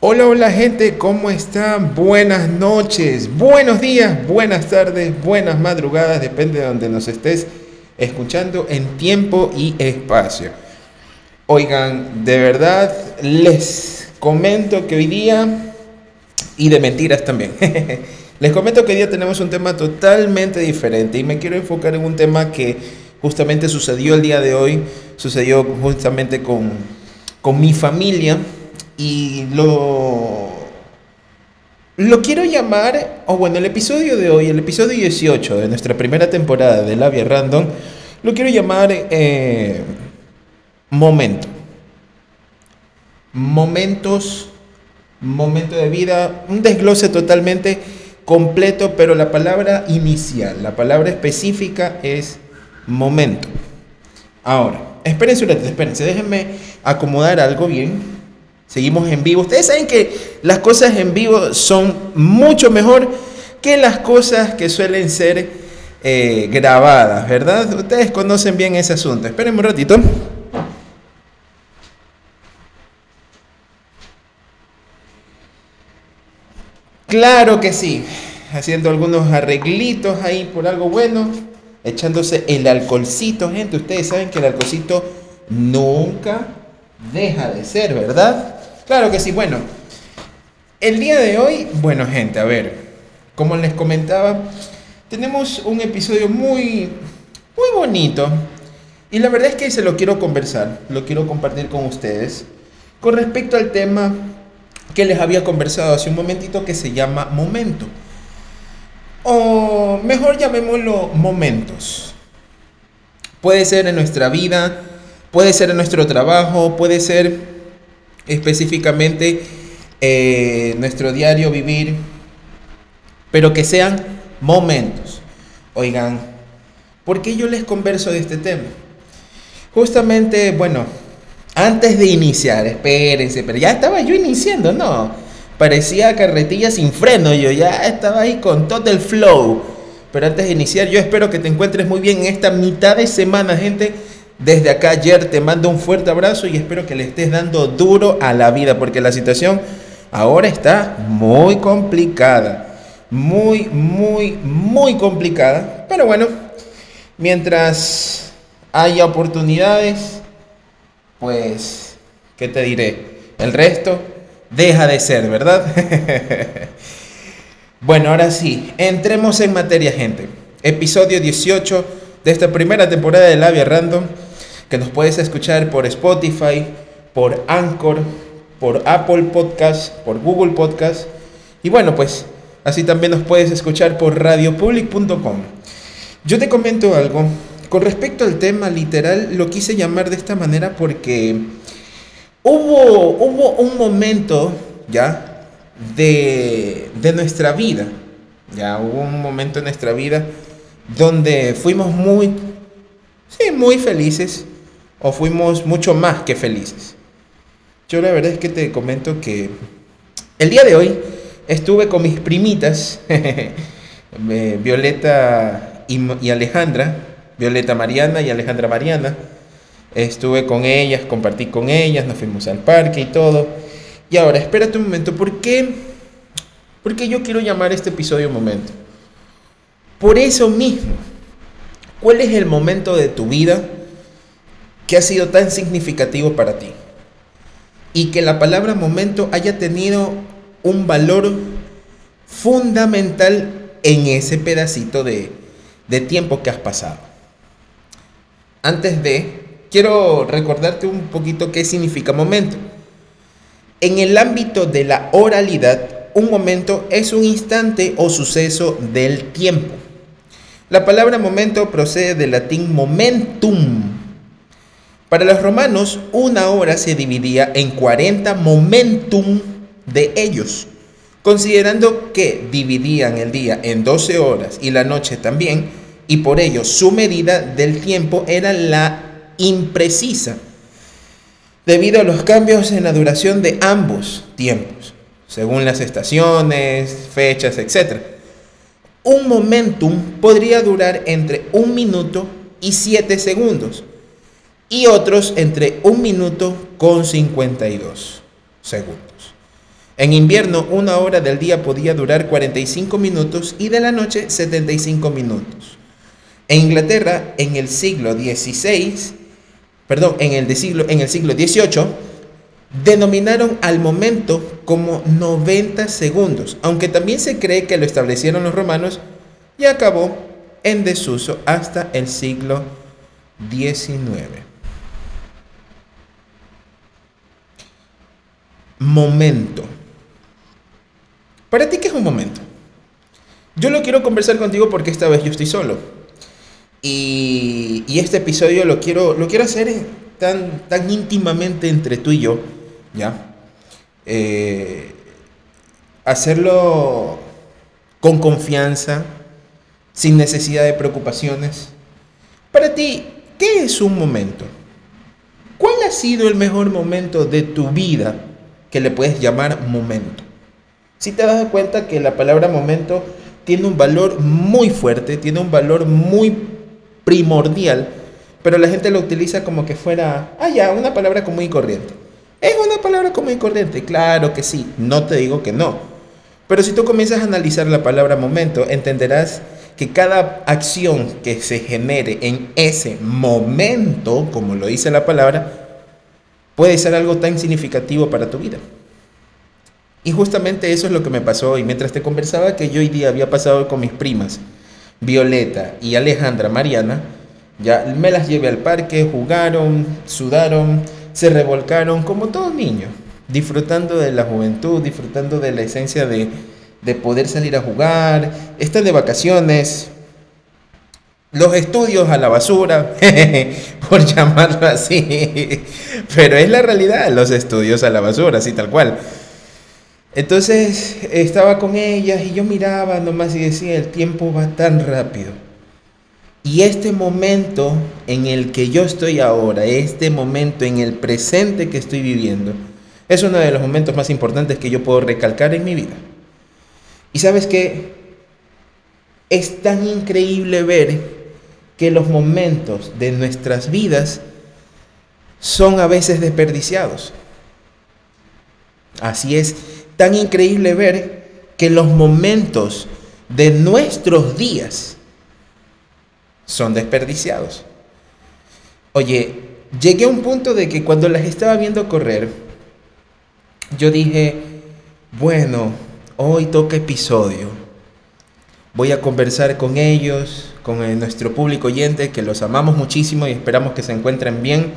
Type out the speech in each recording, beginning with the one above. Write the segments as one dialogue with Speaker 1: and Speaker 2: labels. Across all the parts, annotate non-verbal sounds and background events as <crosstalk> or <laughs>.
Speaker 1: Hola, hola gente, ¿cómo están? Buenas noches, buenos días, buenas tardes, buenas madrugadas, depende de donde nos estés escuchando en tiempo y espacio. Oigan, de verdad les comento que hoy día, y de mentiras también, <laughs> les comento que hoy día tenemos un tema totalmente diferente y me quiero enfocar en un tema que justamente sucedió el día de hoy, sucedió justamente con, con mi familia y lo, lo quiero llamar, o bueno, el episodio de hoy, el episodio 18 de nuestra primera temporada de Labia Random, lo quiero llamar eh, momento. Momentos, momento de vida, un desglose totalmente completo, pero la palabra inicial, la palabra específica es momento. Ahora, espérense un ratito, espérense, déjenme acomodar algo bien Seguimos en vivo. Ustedes saben que las cosas en vivo son mucho mejor que las cosas que suelen ser eh, grabadas, ¿verdad? Ustedes conocen bien ese asunto. Esperen un ratito. Claro que sí. Haciendo algunos arreglitos ahí por algo bueno. Echándose el alcoholcito, gente. Ustedes saben que el alcoholcito nunca deja de ser, ¿verdad? Claro que sí, bueno. El día de hoy, bueno gente, a ver, como les comentaba, tenemos un episodio muy, muy bonito. Y la verdad es que se lo quiero conversar, lo quiero compartir con ustedes con respecto al tema que les había conversado hace un momentito que se llama momento. O mejor llamémoslo momentos. Puede ser en nuestra vida, puede ser en nuestro trabajo, puede ser específicamente eh, nuestro diario vivir, pero que sean momentos. Oigan, ¿por qué yo les converso de este tema? Justamente, bueno, antes de iniciar, espérense, pero ya estaba yo iniciando, no. Parecía carretilla sin freno, yo ya estaba ahí con todo el flow. Pero antes de iniciar, yo espero que te encuentres muy bien en esta mitad de semana, gente desde acá ayer te mando un fuerte abrazo y espero que le estés dando duro a la vida porque la situación ahora está muy complicada. Muy, muy, muy complicada. Pero bueno, mientras haya oportunidades, pues, ¿qué te diré? El resto deja de ser, ¿verdad? <laughs> bueno, ahora sí, entremos en materia, gente. Episodio 18 de esta primera temporada de Labia Random que nos puedes escuchar por Spotify, por Anchor, por Apple Podcast, por Google Podcast. Y bueno, pues así también nos puedes escuchar por radiopublic.com. Yo te comento algo. Con respecto al tema literal, lo quise llamar de esta manera porque hubo, hubo un momento, ¿ya? De, de nuestra vida, ya hubo un momento en nuestra vida donde fuimos muy, sí, muy felices, o fuimos mucho más que felices. Yo la verdad es que te comento que el día de hoy estuve con mis primitas, <laughs> Violeta y, Alejandra, Violeta Mariana y Alejandra Mariana. Estuve con ellas, compartí con ellas, nos fuimos al parque y todo. Y ahora, espérate un momento, ¿por qué? Porque yo quiero llamar este episodio momento. Por eso mismo, ¿cuál es el momento de tu vida que ha sido tan significativo para ti. Y que la palabra momento haya tenido un valor fundamental en ese pedacito de, tiempo que has pasado. Antes de, quiero recordarte un poquito qué significa momento. En el ámbito de la oralidad, un momento es un instante o suceso del tiempo. La palabra momento procede del latín momentum, para los romanos, una hora se dividía en 40 momentum de ellos, considerando que dividían el día en 12 horas y la noche también, y por ello su medida del tiempo era la imprecisa, debido a los cambios en la duración de ambos tiempos, según las estaciones, fechas, etc. Un momentum podría durar entre un minuto y 7 segundos y otros entre un minuto con 52 segundos. En invierno, una hora del día podía durar 45 minutos y de la noche 75 minutos. En Inglaterra, en el siglo XVI, perdón, en el, siglo, en el siglo XVIII, denominaron al momento como 90 segundos, aunque también se cree que lo establecieron los romanos y acabó en desuso hasta el siglo XIX. Momento. ¿Para ti qué es un momento? Yo lo quiero conversar contigo porque esta vez yo estoy solo. Y, este episodio lo quiero, lo quiero hacer tan, tan íntimamente entre tú y yo, ¿ya? Eh, hacerlo con confianza, sin necesidad de preocupaciones. Para ti, ¿qué es un momento? ¿Cuál ha sido el mejor momento de tu vida que le puedes llamar momento? Si te das cuenta que la palabra momento tiene un valor muy fuerte, tiene un valor muy primordial, pero la gente lo utiliza como que fuera, ah, ya, una palabra común y corriente. ¿Es una palabra común y corriente? Claro que sí, no te digo que no. Pero si tú comienzas a analizar la palabra momento, entenderás que cada acción que se genere en ese momento, como lo dice la palabra, puede ser algo tan significativo para tu vida. Y justamente eso es lo que me pasó. Y mientras te conversaba que yo hoy día había pasado con mis primas, Violeta y Alejandra Mariana, ya me las llevé al parque, jugaron, sudaron, se revolcaron como todo niño, disfrutando de la juventud, disfrutando de la esencia de, de poder salir a jugar, estar de vacaciones, los estudios a la basura, <laughs> por llamarlo así, pero es la realidad, los estudios a la basura, así tal cual. Entonces estaba con ellas y yo miraba nomás y decía, el tiempo va tan rápido. Y este momento en el que yo estoy ahora, este momento en el presente que estoy viviendo, es uno de los momentos más importantes que yo puedo recalcar en mi vida. Y sabes que es tan increíble ver que los momentos de nuestras vidas son a veces desperdiciados. Así es tan increíble ver que los momentos de nuestros días son desperdiciados. Oye, llegué a un punto de que cuando las estaba viendo correr, yo dije, bueno, hoy toca episodio. Voy a conversar con ellos, con nuestro público oyente, que los amamos muchísimo y esperamos que se encuentren bien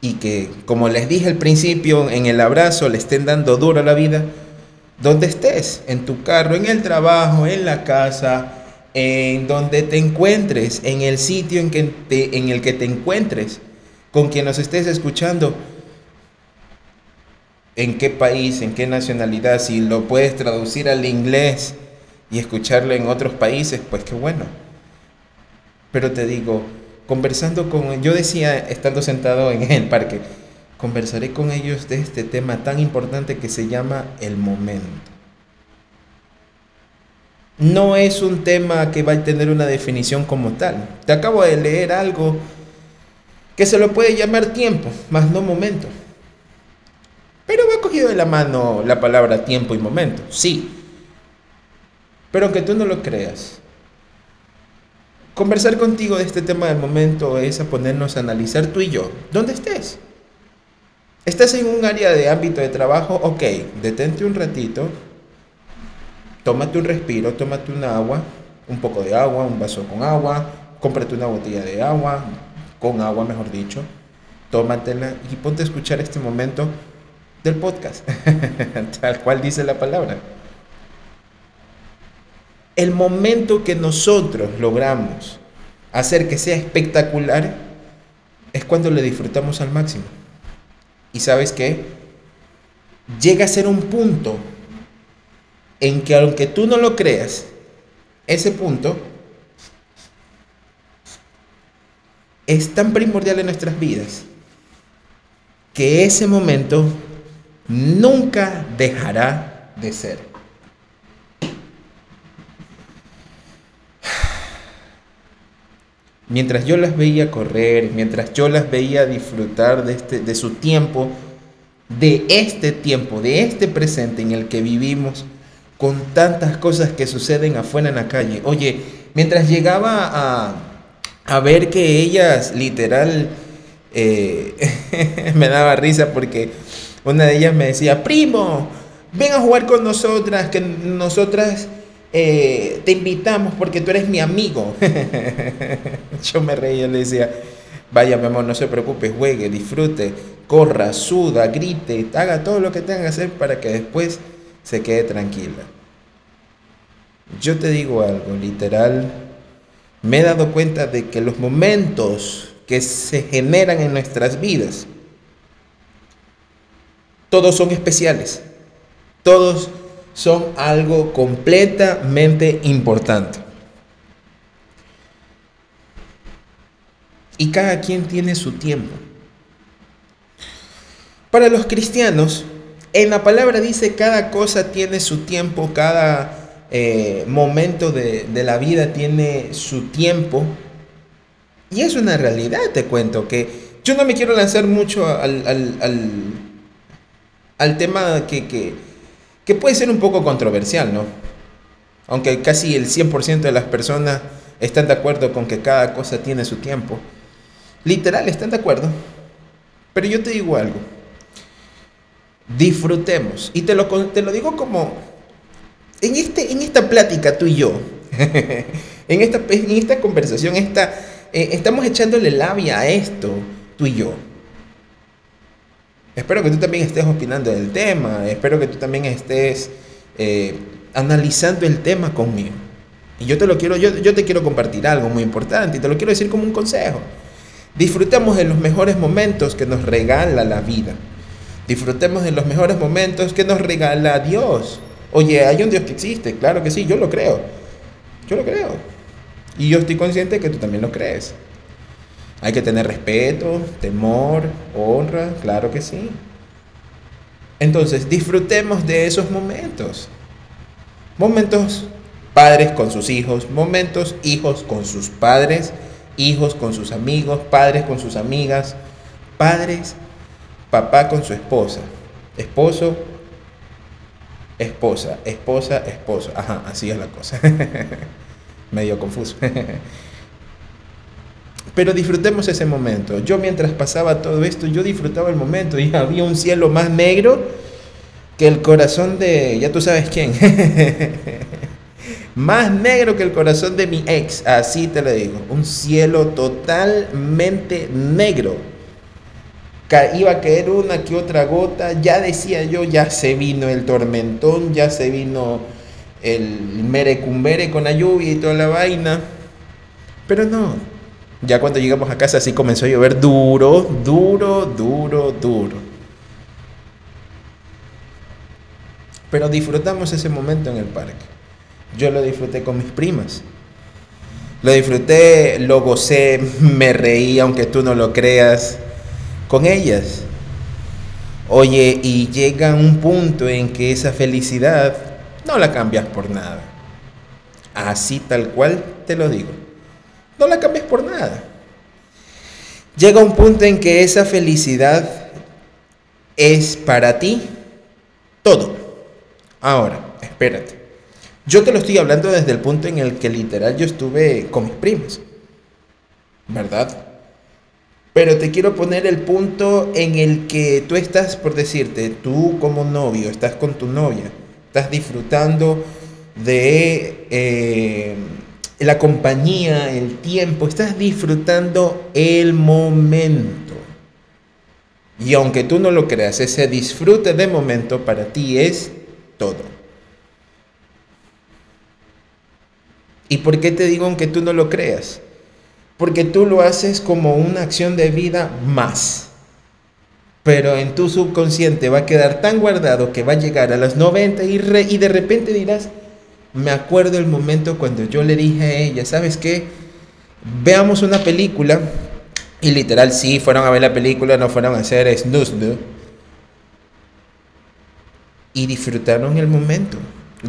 Speaker 1: y que, como les dije al principio, en el abrazo le estén dando duro a la vida, donde estés, en tu carro, en el trabajo, en la casa, en donde te encuentres, en el sitio en, que en el que te encuentres, con quien nos estés escuchando, en qué país, en qué nacionalidad, si lo puedes traducir al inglés y escucharlo en otros países, pues qué bueno. Pero te digo, conversando con, yo decía, estando sentado en el parque, conversaré con ellos de este tema tan importante que se llama el momento. No es un tema que va a tener una definición como tal. Te acabo de leer algo que se lo puede llamar tiempo, más no momento. Pero va cogido de la mano la palabra tiempo y momento, sí. Pero aunque tú no lo creas, Conversar contigo de este tema del momento es a ponernos a analizar tú y yo, ¿dónde estés? ¿Estás en un área de ámbito de trabajo? Ok, detente un ratito, tómate un respiro, tómate un agua, un poco de agua, un vaso con agua, cómprate una botella de agua, con agua mejor dicho, tómatela y ponte a escuchar este momento del podcast, <laughs> tal cual dice la palabra. El momento que nosotros logramos hacer que sea espectacular es cuando le disfrutamos al máximo. Y sabes qué? Llega a ser un punto en que aunque tú no lo creas, ese punto es tan primordial en nuestras vidas que ese momento nunca dejará de ser. Mientras yo las veía correr, mientras yo las veía disfrutar de, este, de su tiempo, de este tiempo, de este presente en el que vivimos, con tantas cosas que suceden afuera en la calle. Oye, mientras llegaba a, a ver que ellas literal eh, <laughs> me daba risa porque una de ellas me decía, primo, ven a jugar con nosotras, que nosotras eh, te invitamos porque tú eres mi amigo. <laughs> Yo me reía, le decía, vaya mi amor, no se preocupe, juegue, disfrute, corra, suda, grite, haga todo lo que tenga que hacer para que después se quede tranquila. Yo te digo algo, literal, me he dado cuenta de que los momentos que se generan en nuestras vidas, todos son especiales, todos son algo completamente importante. Y cada quien tiene su tiempo. Para los cristianos, en la palabra dice cada cosa tiene su tiempo, cada eh, momento de, la vida tiene su tiempo. Y es una realidad, te cuento, que yo no me quiero lanzar mucho al, al, tema que, que, que, puede ser un poco controversial, ¿no? Aunque casi el 100% de las personas están de acuerdo con que cada cosa tiene su tiempo. Literal, están de acuerdo. Pero yo te digo algo. Disfrutemos. Y te lo, te lo digo como en, este, en esta plática tú y yo, <laughs> en, esta, en esta conversación, esta, eh, estamos echándole labia a esto, tú y yo. Espero que tú también estés opinando del tema, espero que tú también estés eh, analizando el tema conmigo. Y yo te lo quiero, yo, yo te quiero compartir algo muy importante y te lo quiero decir como un consejo. Disfrutemos de los mejores momentos que nos regala la vida. Disfrutemos de los mejores momentos que nos regala Dios. Oye, hay un Dios que existe, claro que sí, yo lo creo. Yo lo creo. Y yo estoy consciente de que tú también lo crees. Hay que tener respeto, temor, honra, claro que sí. Entonces, disfrutemos de esos momentos. Momentos padres con sus hijos, momentos hijos con sus padres, hijos con sus amigos, padres con sus amigas, padres, papá con su esposa, esposo, esposa, esposa, esposo. Ajá, así es la cosa. <laughs> Medio confuso. <laughs> Pero disfrutemos ese momento. Yo mientras pasaba todo esto, yo disfrutaba el momento y <laughs> había un cielo más negro que el corazón de, ya tú sabes quién. <laughs> más negro que el corazón de mi ex, así te lo digo. Un cielo totalmente negro iba a caer una que otra gota, ya decía yo, ya se vino el tormentón, ya se vino el merecumbere con la lluvia y toda la vaina. Pero no, ya cuando llegamos a casa así comenzó a llover duro, duro, duro, duro. Pero disfrutamos ese momento en el parque. Yo lo disfruté con mis primas. Lo disfruté, lo gocé, me reí, aunque tú no lo creas con ellas. Oye, y llega un punto en que esa felicidad no la cambias por nada. Así tal cual te lo digo. No la cambias por nada. Llega un punto en que esa felicidad es para ti todo. Ahora, espérate. Yo te lo estoy hablando desde el punto en el que literal yo estuve con mis primas. ¿Verdad? Pero te quiero poner el punto en el que tú estás, por decirte, tú como novio, estás con tu novia, estás disfrutando de eh, la compañía, el tiempo, estás disfrutando el momento. Y aunque tú no lo creas, ese disfrute de momento para ti es todo. ¿Y por qué te digo aunque tú no lo creas? porque tú lo haces como una acción de vida más. Pero en tu subconsciente va a quedar tan guardado que va a llegar a las 90 y, y de repente dirás, me acuerdo el momento cuando yo le dije a ella, ¿sabes qué? Veamos una película. Y literal, sí, fueron a ver la película, no fueron a hacer snooze. Y disfrutaron el momento.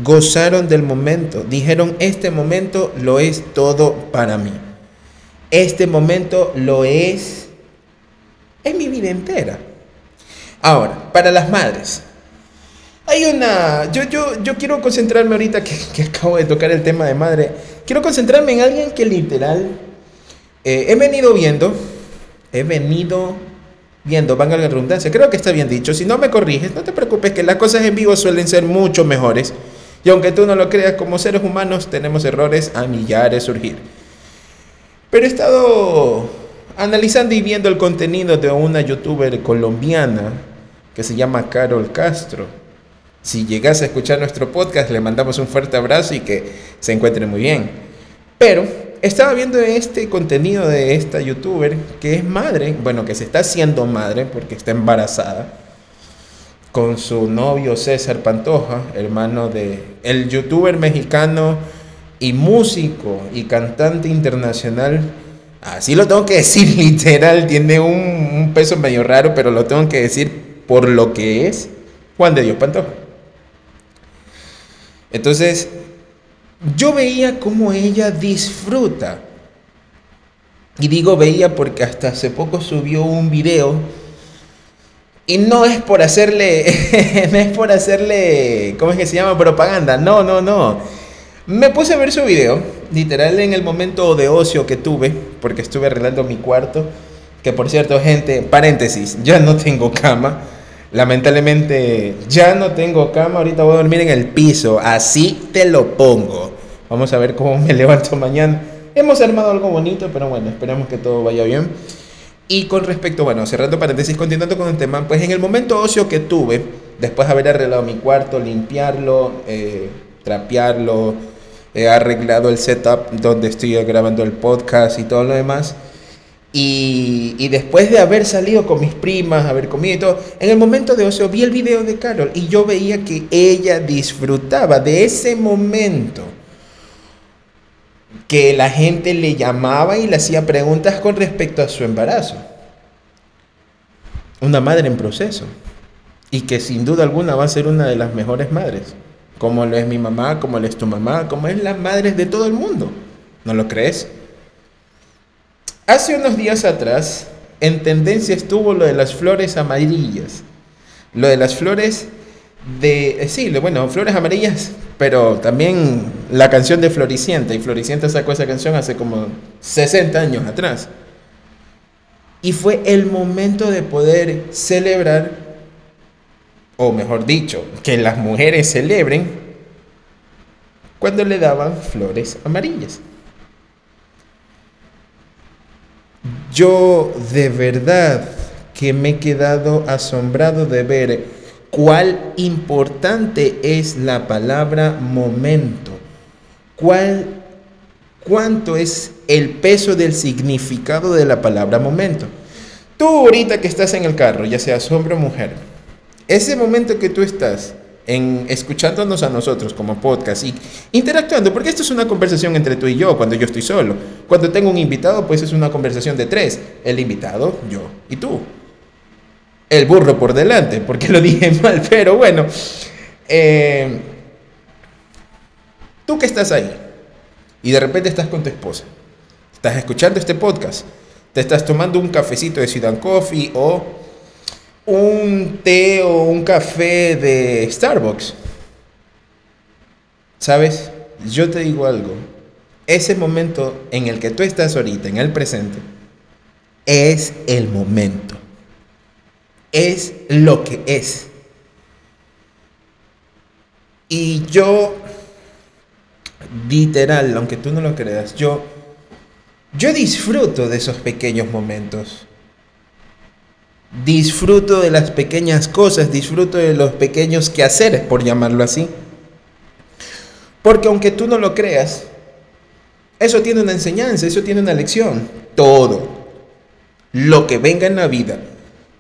Speaker 1: Gozaron del momento. Dijeron, este momento lo es todo para mí. Este momento lo es en mi vida entera. Ahora, para las madres. Yo, quiero concentrarme ahorita que, que acabo de tocar el tema de madre. Quiero concentrarme en alguien que literal eh, he venido viendo, he venido viendo, van a la redundancia, creo que está bien dicho. Si no me corriges, no te preocupes que las cosas en vivo suelen ser mucho mejores. Y aunque tú no lo creas, como seres humanos tenemos errores a millares surgir. Pero he estado analizando y viendo el contenido de una youtuber colombiana que se llama Carol Castro. Si llegas a escuchar nuestro podcast, le mandamos un fuerte abrazo y que se encuentre muy bien. Pero estaba viendo este contenido de esta youtuber que es madre, bueno, que se está haciendo madre porque está embarazada con su novio César Pantoja, hermano de el youtuber mexicano y músico y cantante internacional. Así lo tengo que decir <laughs> literal, tiene un, un peso medio raro, pero lo tengo que decir por lo que es Juan de Dios Pantoja. Entonces, yo veía cómo ella disfruta. Y digo veía porque hasta hace poco subió un video. Y no es por hacerle, <laughs> no es por hacerle, ¿cómo es que se llama? Propaganda. No, no, no. Me puse a ver su video, literal en el momento de ocio que tuve, porque estuve arreglando mi cuarto. Que por cierto, gente, paréntesis, ya no tengo cama. Lamentablemente ya no tengo cama, ahorita voy a dormir en el piso, así te lo pongo. Vamos a ver cómo me <laughs> levanto mañana. Hemos armado algo bonito, pero bueno, esperamos que todo vaya bien. Y con respecto, bueno, cerrando paréntesis, continuando con el tema, pues en el momento ocio que tuve, después de haber arreglado mi cuarto, limpiarlo, eh, trapearlo, he arreglado el setup donde estoy grabando el podcast y todo lo demás, y, después de haber salido con mis primas, haber comido y todo, en el momento de ocio vi el video de Carol y yo veía que ella disfrutaba de ese momento. Que la gente le llamaba y le hacía preguntas con respecto a su embarazo. Una madre en proceso. Y que sin duda alguna va a ser una de las mejores madres. Como lo es mi mamá, como lo es tu mamá, como es las madres de todo el mundo. ¿No lo crees? Hace unos días atrás, en tendencia estuvo lo de las flores amarillas. Lo de las flores de... Eh, sí, bueno, flores amarillas, pero también la canción de Floricienta. Y Floricienta sacó esa canción hace como 60 años atrás. Y fue el momento de poder celebrar, o mejor dicho, que las mujeres celebren cuando le daban flores amarillas. Yo de verdad que me he quedado asombrado de ver cuál importante es la palabra momento. Cuál cuánto es el peso del significado de la palabra momento. Tú ahorita que estás en el carro, ya seas hombre o mujer, ese momento que tú estás en escuchándonos a nosotros como podcast y interactuando, porque esto es una conversación entre tú y yo cuando yo estoy solo. Cuando tengo un invitado, pues es una conversación de tres. El invitado, yo y tú. El burro por delante, porque lo <laughs> dije mal, pero bueno. Eh, tú que estás ahí y de repente estás con tu esposa, estás escuchando este podcast, te estás tomando un cafecito de Ciudad Coffee o un té o un café de Starbucks. ¿Sabes? Yo te digo algo. Ese momento en el que tú estás ahorita, en el presente, es el momento. Es lo que es. Y yo, literal, aunque tú no lo creas, yo, yo disfruto de esos pequeños momentos disfruto de las pequeñas cosas, disfruto de los pequeños quehaceres, por llamarlo así. Porque aunque tú no lo creas, eso tiene una enseñanza, eso tiene una lección. Todo lo que venga en la vida,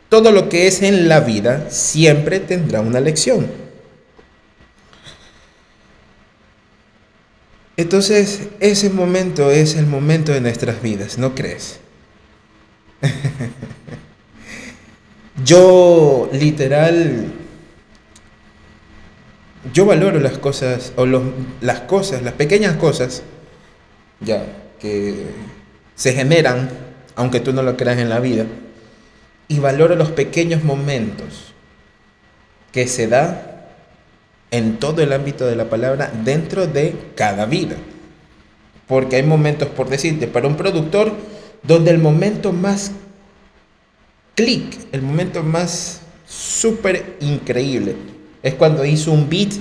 Speaker 1: todo lo que es en la vida, siempre tendrá una lección. Entonces, ese momento es el momento de nuestras vidas, ¿no crees? <laughs> Yo literal, yo valoro las cosas, o las cosas, las pequeñas cosas, ya, que se generan, aunque tú no lo creas en la vida, y valoro los pequeños momentos, que se da en todo el ámbito de la palabra dentro de cada vida. Porque hay momentos, por decirte, para un productor, donde el momento más clic, el momento más súper increíble, es cuando hizo un beat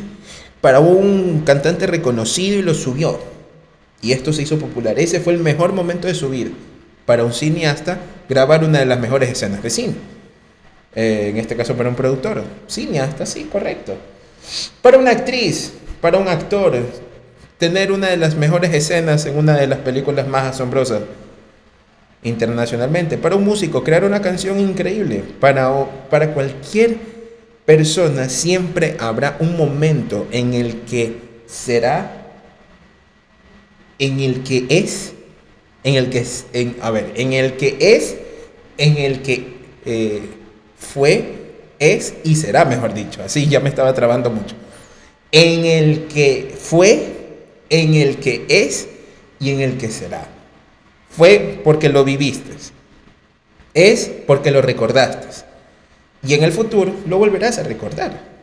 Speaker 1: para un cantante reconocido y lo subió. Y esto se hizo popular. Ese fue el mejor momento de su vida para un cineasta grabar una de las mejores escenas de cine. Eh, en este caso para un productor. Cineasta, sí, correcto. Para una actriz, para un actor, tener una de las mejores escenas en una de las películas más asombrosas internacionalmente. Para un músico, crear una canción increíble. Para, para cualquier persona siempre habrá un momento en el que será, en el que es, en el que es, en, a ver, en el que es, en el que eh, fue, es y será, mejor dicho. Así ya me estaba trabando mucho. En el que fue, en el que es y en el que será. Fue porque lo viviste. Es porque lo recordaste. Y en el futuro lo volverás a recordar.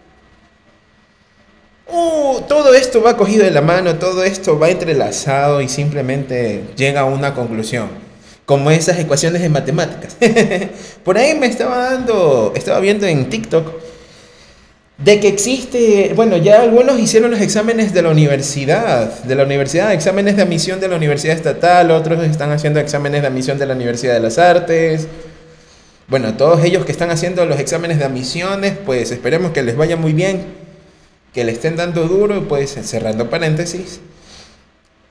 Speaker 1: Uh, todo esto va cogido de la mano, todo esto va entrelazado y simplemente llega a una conclusión. Como esas ecuaciones de matemáticas. <laughs> Por ahí me estaba dando, estaba viendo en TikTok de que existe, bueno, ya algunos hicieron los exámenes de la universidad, de la universidad, exámenes de admisión de la universidad estatal, otros están haciendo exámenes de admisión de la Universidad de las Artes. Bueno, todos ellos que están haciendo los exámenes de admisiones, pues esperemos que les vaya muy bien, que le estén dando duro, pues cerrando paréntesis.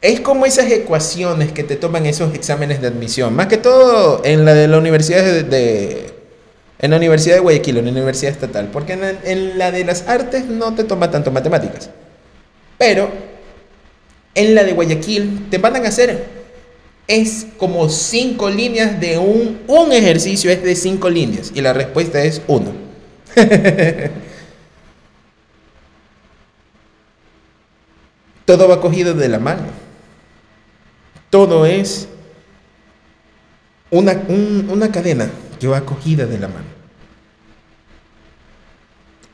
Speaker 1: Es como esas ecuaciones que te toman esos exámenes de admisión, más que todo en la de la Universidad de en la Universidad de Guayaquil, en la Universidad Estatal, porque en, la de las artes no te toma tanto matemáticas. Pero en la de Guayaquil te van a hacer, es como cinco líneas de un, un ejercicio, es de cinco líneas, y la respuesta es uno. <laughs> Todo va cogido de la mano. Todo es una, una cadena que va cogida de la mano.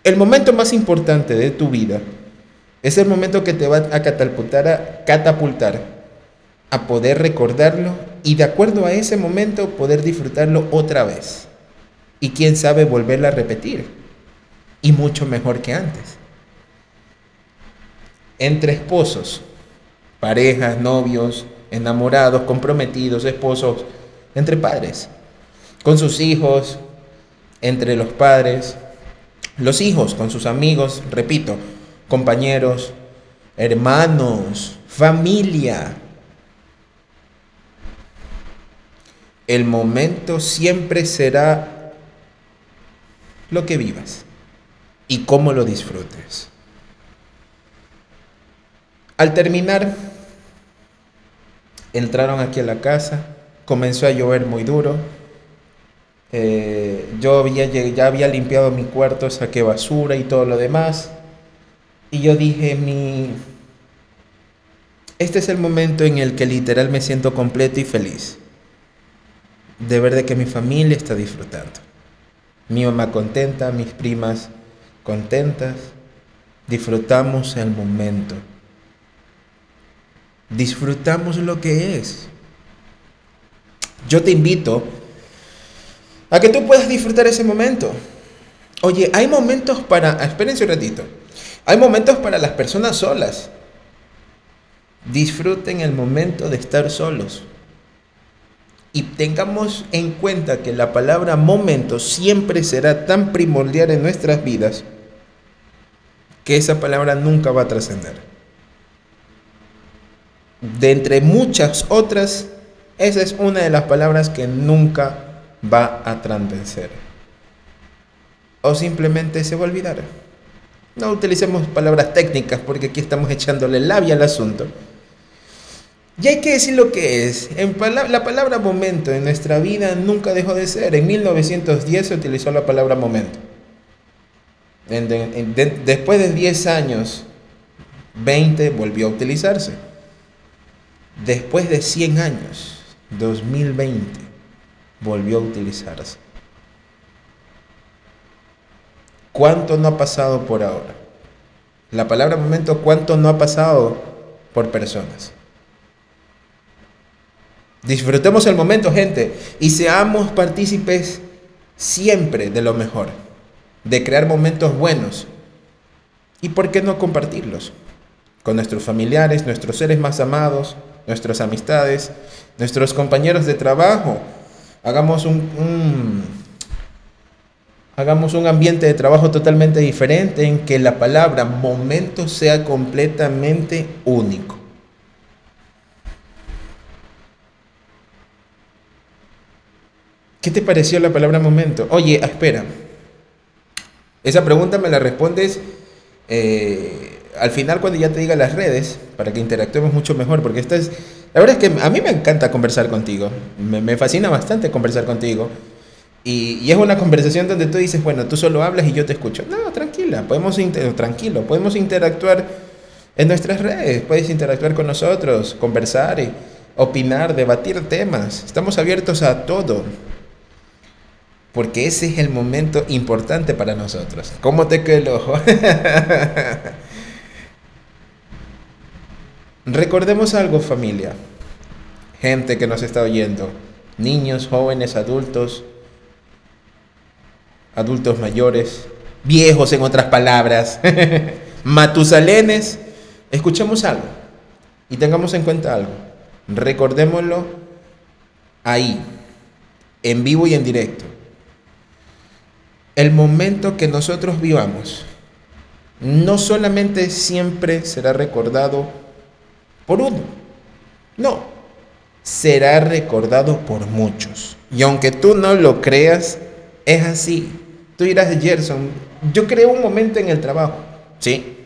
Speaker 1: El momento más importante de tu vida es el momento que te va a catapultar a, catapultar a poder recordarlo y de acuerdo a ese momento poder disfrutarlo otra vez. Y quién sabe volverla a repetir. Y mucho mejor que antes. Entre esposos, parejas, novios, enamorados, comprometidos, esposos, entre padres, con sus hijos, entre los padres, los hijos con sus amigos, repito, compañeros, hermanos, familia. El momento siempre será lo que vivas y cómo lo disfrutes. Al terminar, entraron aquí a la casa, comenzó a llover muy duro, eh, yo había, ya había limpiado mi cuarto, saqué basura y todo lo demás. Y yo dije, mi... Este es el momento en el que literal me siento completo y feliz. De ver de que mi familia está disfrutando. Mi mamá contenta, mis primas contentas. Disfrutamos el momento. Disfrutamos lo que es. Yo te invito a que tú puedas disfrutar ese momento. Oye, hay momentos para, espérense un ratito, hay momentos para las personas solas. Disfruten el momento de estar solos. Y tengamos en cuenta que la palabra momento siempre será tan primordial en nuestras vidas que esa palabra nunca va a trascender. De entre muchas otras, esa es una de las palabras que nunca va a transvencer. O simplemente se va a olvidar. No utilicemos palabras técnicas porque aquí estamos echándole labia al asunto. Y hay que decir lo que es. En la palabra momento en nuestra vida nunca dejó de ser. En 1910 se utilizó la palabra momento. después de 10 años, 20 volvió a utilizarse. Después de 100 años, 2020, volvió a utilizarse. ¿cuánto no ha pasado por ahora? La palabra momento, ¿cuánto no ha pasado por personas? Disfrutemos el momento, gente, y seamos partícipes siempre de lo mejor, de crear momentos buenos. ¿Y por qué no compartirlos? Con nuestros familiares, nuestros seres más amados, nuestras amistades, nuestros compañeros de trabajo. Hagamos un, hagamos un ambiente de trabajo totalmente diferente en que la palabra momento sea completamente único. ¿Qué te pareció la palabra momento? Oye, espera. Esa pregunta me la respondes eh, al final cuando ya te diga las redes, para que interactuemos mucho mejor, porque esta es... La verdad es que a mí me encanta conversar contigo, me, fascina bastante conversar contigo. Y, es una conversación donde tú dices, bueno, tú solo hablas y yo te escucho. No, tranquila, podemos tranquilo, podemos interactuar en nuestras redes, puedes interactuar con nosotros, conversar, y opinar, debatir temas. Estamos abiertos a todo porque ese es el momento importante para nosotros. ¿Cómo te quedó el ojo? <laughs> Recordemos algo familia, gente que nos está oyendo, niños, jóvenes, adultos, adultos mayores, viejos en otras palabras, <laughs> matusalenes, escuchemos algo. Y tengamos en cuenta algo. Recordémoslo ahí, en vivo y en directo. El momento que nosotros vivamos no solamente siempre será recordado por uno, no, será recordado por muchos. Y aunque tú no lo creas, es así. Tú dirás, Gerson, yo creo un momento en el trabajo. Sí,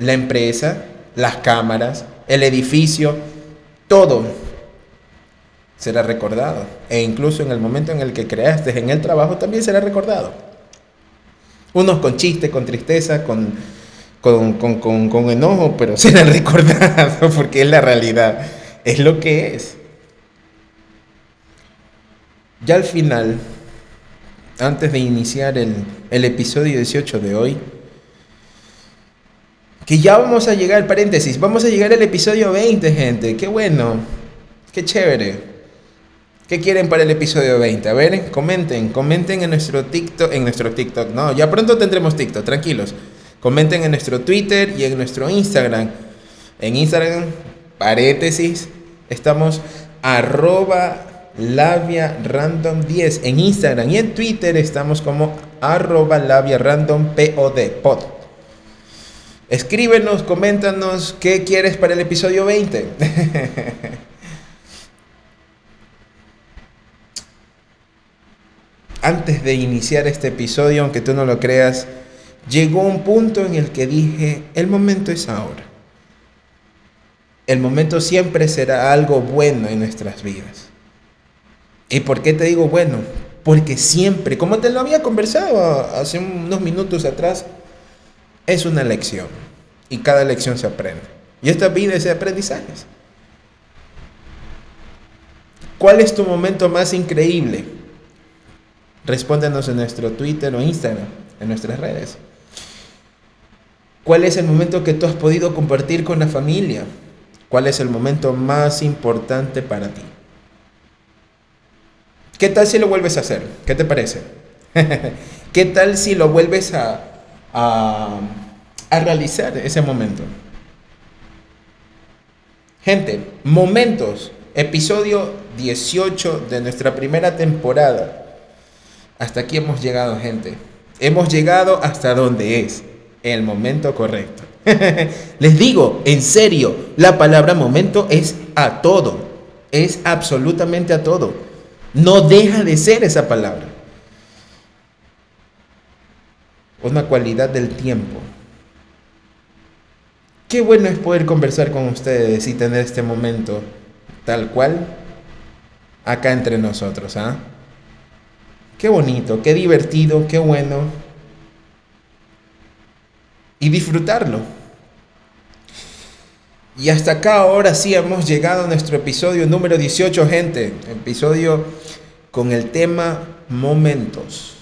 Speaker 1: la empresa, las cámaras, el edificio, todo será recordado. E incluso en el momento en el que creaste en el trabajo también será recordado. Unos con chiste, con tristeza, con, con, enojo, pero <laughs> serán recordados porque es la realidad, es lo que es. Ya al final, antes de iniciar el, el episodio 18 de hoy, que ya vamos a llegar, paréntesis, vamos a llegar al episodio 20, gente, qué bueno, qué chévere. ¿Qué quieren para el episodio 20? A ver, comenten, comenten en nuestro TikTok, en nuestro TikTok, no, ya pronto tendremos TikTok, tranquilos. Comenten en nuestro Twitter y en nuestro Instagram. En Instagram, paréntesis, estamos arroba labia random 10 en Instagram y en Twitter estamos como arroba labia random pod, pod. Escríbenos, coméntanos qué quieres para el episodio 20. <laughs> antes de iniciar este episodio, aunque tú no lo creas, llegó un punto en el que dije, el momento es ahora. El momento siempre será algo bueno en nuestras vidas. ¿Y por qué te digo bueno? Porque siempre, como te lo había conversado hace unos minutos atrás, es una lección. Y cada lección se aprende. Y esta vida es de aprendizajes. ¿Cuál es tu momento más increíble? Respóndenos en nuestro Twitter o Instagram, en nuestras redes. ¿Cuál es el momento que tú has podido compartir con la familia? ¿Cuál es el momento más importante para ti? ¿Qué tal si lo vuelves a hacer? ¿Qué te parece? <laughs> ¿Qué tal si lo vuelves a, a, a realizar ese momento? Gente, momentos, episodio 18 de nuestra primera temporada. Hasta aquí hemos llegado, gente. Hemos llegado hasta donde es el momento correcto. <laughs> Les digo, en serio, la palabra momento es a todo. Es absolutamente a todo. No deja de ser esa palabra. Una cualidad del tiempo. Qué bueno es poder conversar con ustedes y tener este momento tal cual acá entre nosotros, ¿ah? Qué bonito, qué divertido, qué bueno. Y disfrutarlo. Y hasta acá ahora sí hemos llegado a nuestro episodio número 18, gente. Episodio con el tema momentos.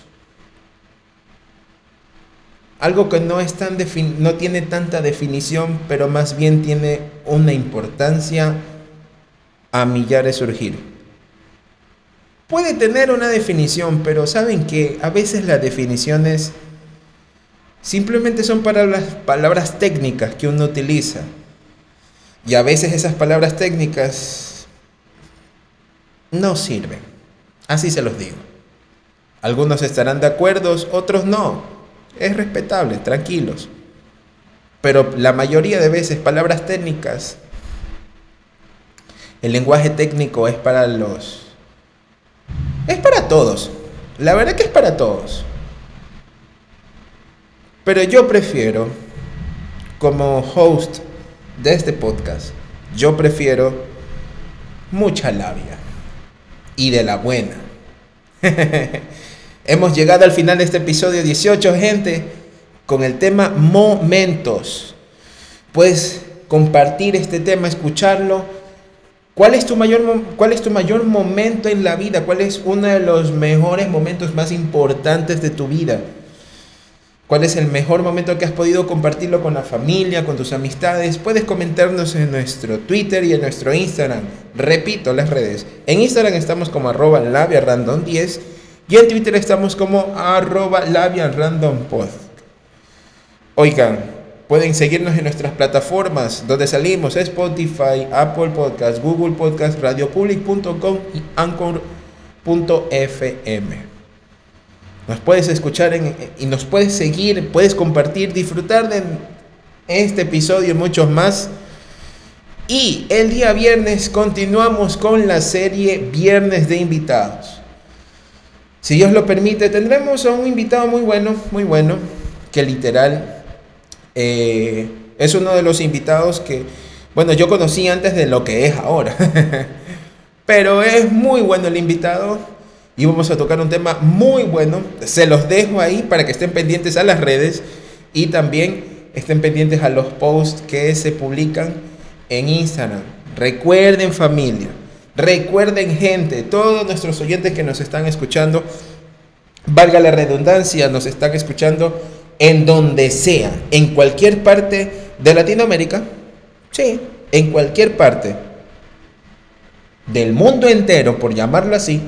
Speaker 1: algo que no, es tan no tiene tanta definición, pero más bien tiene una importancia a millares surgir. Puede tener una definición, pero saben que a veces las definiciones simplemente son palabras, palabras técnicas que uno utiliza. Y a veces esas palabras técnicas no sirven. Así se los digo. Algunos estarán de acuerdo, otros no. Es respetable, tranquilos. Pero la mayoría de veces palabras técnicas, el lenguaje técnico es para los... Es para todos. La verdad que es para todos. Pero yo prefiero, como host de este podcast, yo prefiero mucha labia. Y de la buena. <laughs> Hemos llegado al final de este episodio 18, gente, con el tema momentos. Puedes compartir este tema, escucharlo. ¿Cuál es, tu mayor, ¿Cuál es tu mayor momento en la vida? ¿Cuál es uno de los mejores momentos más importantes de tu vida? ¿Cuál es el mejor momento que has podido compartirlo con la familia, con tus amistades? Puedes comentarnos en nuestro Twitter y en nuestro Instagram. Repito las redes. En Instagram estamos como arroba labiarandom10 y en Twitter estamos como arroba labiarandompod. Oigan, pueden seguirnos en nuestras plataformas donde salimos Spotify, Apple Podcast, Google Podcast, radiopublic.com y anchor.fm. Nos puedes escuchar y nos puedes seguir, puedes compartir, disfrutar de este episodio y muchos más. Y el día viernes continuamos con la serie Viernes de Invitados. Si Dios lo permite, tendremos a un invitado muy bueno, muy bueno, que literal eh, es uno de los invitados que, bueno, yo conocí antes de lo que es ahora. <laughs> Pero es muy bueno el invitado y vamos a tocar un tema muy bueno. Se los dejo ahí para que estén pendientes a las redes y también estén pendientes a los posts que se publican en Instagram. Recuerden familia, recuerden gente, todos nuestros oyentes que nos están escuchando, valga la redundancia, nos están escuchando en donde sea, en cualquier parte de Latinoamérica, sí, en cualquier parte del mundo entero, por llamarlo así,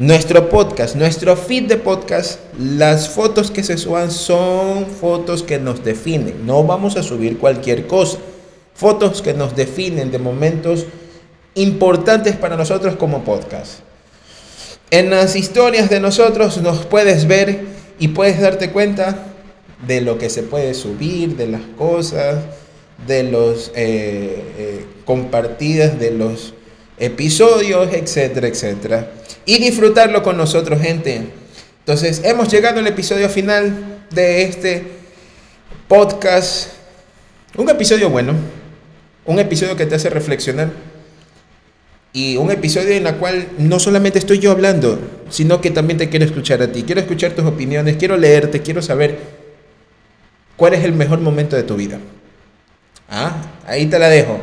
Speaker 1: nuestro podcast, nuestro feed de podcast, las fotos que se suban son fotos que nos definen. No vamos a subir cualquier cosa. Fotos que nos definen de momentos importantes para nosotros como podcast. En las historias de nosotros nos puedes ver y puedes darte cuenta de lo que se puede subir, de las cosas, de los eh, eh, compartidas, de los episodios, etcétera, etcétera y disfrutarlo con nosotros, gente. Entonces, hemos llegado al episodio final de este podcast. Un episodio bueno, un episodio que te hace reflexionar y un episodio en el cual no solamente estoy yo hablando, sino que también te quiero escuchar a ti. Quiero escuchar tus opiniones, quiero leerte, quiero saber cuál es el mejor momento de tu vida. Ah, ahí te la dejo.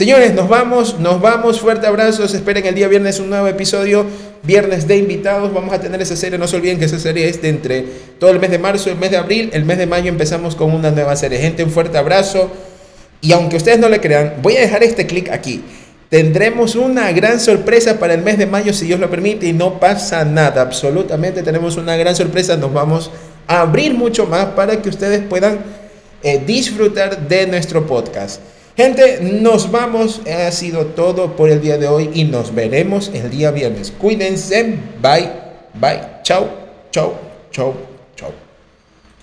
Speaker 1: Señores, nos vamos, nos vamos, fuerte abrazos, esperen el día viernes un nuevo episodio, viernes de invitados, vamos a tener esa serie, no se olviden que esa serie es de entre todo el mes de marzo, el mes de abril, el mes de mayo empezamos con una nueva serie. Gente, un fuerte abrazo. Y aunque ustedes no le crean, voy a dejar este clic aquí. Tendremos una gran sorpresa para el mes de mayo, si Dios lo permite, y no pasa nada, absolutamente tenemos una gran sorpresa, nos vamos a abrir mucho más para que ustedes puedan eh, disfrutar de nuestro podcast. Gente, nos vamos. Ha sido todo por el día de hoy y nos veremos el día viernes. Cuídense. Bye. Bye. Chao. Chao. Chao.